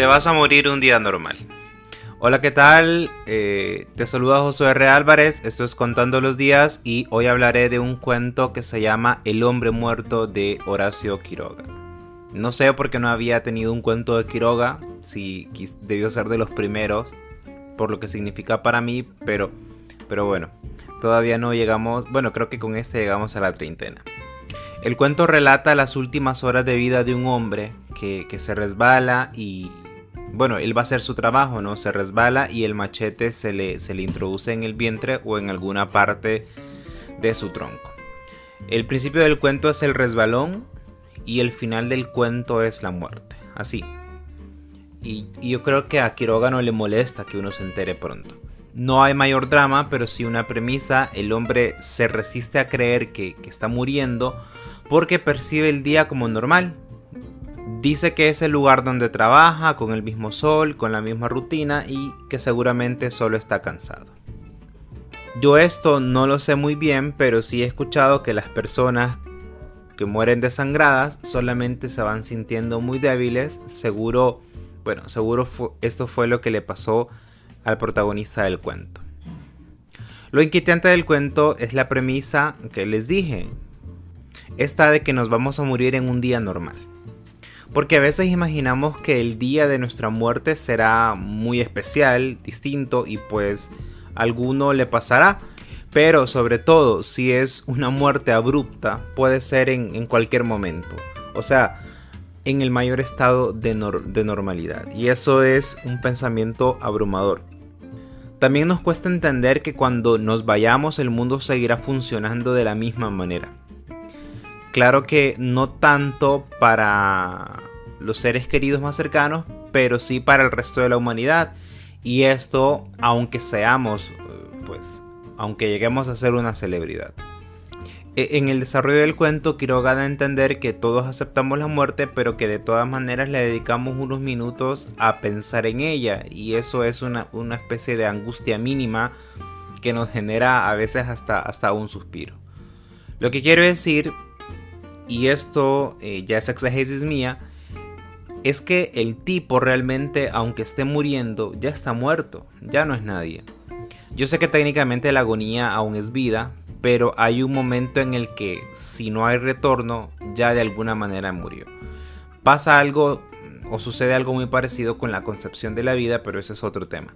Te vas a morir un día normal. Hola, ¿qué tal? Eh, te saluda Josué R. Álvarez, esto es Contando los Días y hoy hablaré de un cuento que se llama El hombre muerto de Horacio Quiroga. No sé por qué no había tenido un cuento de Quiroga, si debió ser de los primeros, por lo que significa para mí, pero, pero bueno, todavía no llegamos, bueno, creo que con este llegamos a la treintena. El cuento relata las últimas horas de vida de un hombre que, se resbala y... Bueno, él va a hacer su trabajo, ¿no? Se resbala y el machete se le, se le introduce en el vientre o en alguna parte de su tronco. El principio del cuento es el resbalón y el final del cuento es la muerte. Así. Y, yo creo que a Quiroga no le molesta que uno se entere pronto. No hay mayor drama, pero sí una premisa. El hombre se resiste a creer que, que está muriendo porque percibe el día como normal. Dice que es el lugar donde trabaja, con el mismo sol, con la misma rutina y que seguramente solo está cansado. Yo esto no lo sé muy bien, pero sí he escuchado que las personas que mueren desangradas solamente se van sintiendo muy débiles. Seguro, bueno, seguro esto fue lo que le pasó al protagonista del cuento. Lo inquietante del cuento es la premisa que les dije, esta de que nos vamos a morir en un día normal. Porque a veces imaginamos que el día de nuestra muerte será muy especial, distinto y pues alguno le pasará. Pero sobre todo si es una muerte abrupta puede ser en, cualquier momento. O sea, en el mayor estado de, normalidad. Y eso es un pensamiento abrumador. También nos cuesta entender que cuando nos vayamos el mundo seguirá funcionando de la misma manera. Claro que no tanto para los seres queridos más cercanos, pero sí para el resto de la humanidad. Y esto, aunque seamos, pues, aunque lleguemos a ser una celebridad. E, en el desarrollo del cuento, Quiroga da a entender que todos aceptamos la muerte, pero que de todas maneras le dedicamos unos minutos a pensar en ella. Y eso es una, una especie de angustia mínima que nos genera a veces hasta, hasta un suspiro. Lo que quiero decir y esto eh, ya es exégesis mía, es que el tipo realmente, aunque esté muriendo, ya está muerto, ya no es nadie. Yo sé que técnicamente la agonía aún es vida, pero hay un momento en el que si no hay retorno, ya de alguna manera murió. Pasa algo o sucede algo muy parecido con la concepción de la vida, pero ese es otro tema.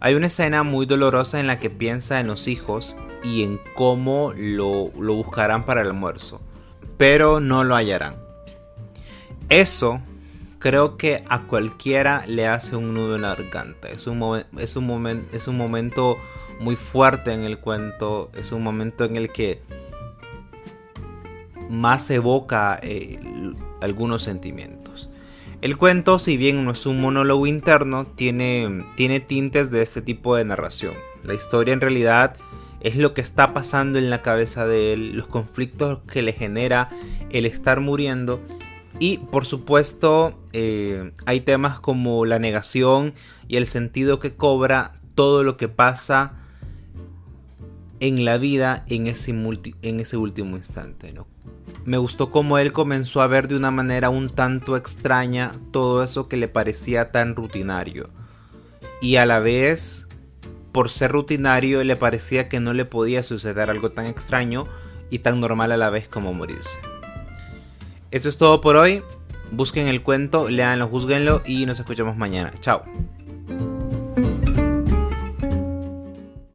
Hay una escena muy dolorosa en la que piensa en los hijos y en cómo lo, lo buscarán para el almuerzo pero no lo hallarán. Eso creo que a cualquiera le hace un nudo en la garganta. Es un, es un, es un momento muy fuerte en el cuento. Es un momento en el que más evoca eh, algunos sentimientos. El cuento, si bien no es un monólogo interno, tiene, tiene tintes de este tipo de narración. La historia en realidad es lo que está pasando en la cabeza de él, los conflictos que le genera el estar muriendo. Y por supuesto eh, hay temas como la negación y el sentido que cobra todo lo que pasa en la vida en ese, en ese último instante. Me gustó cómo él comenzó a ver de una manera un tanto extraña todo eso que le parecía tan rutinario. Y a la vez por ser rutinario le parecía que no le podía suceder algo tan extraño y tan normal a la vez como morirse. Esto es todo por hoy. Busquen el cuento, leanlo, juzguenlo y nos escuchamos mañana. Chao.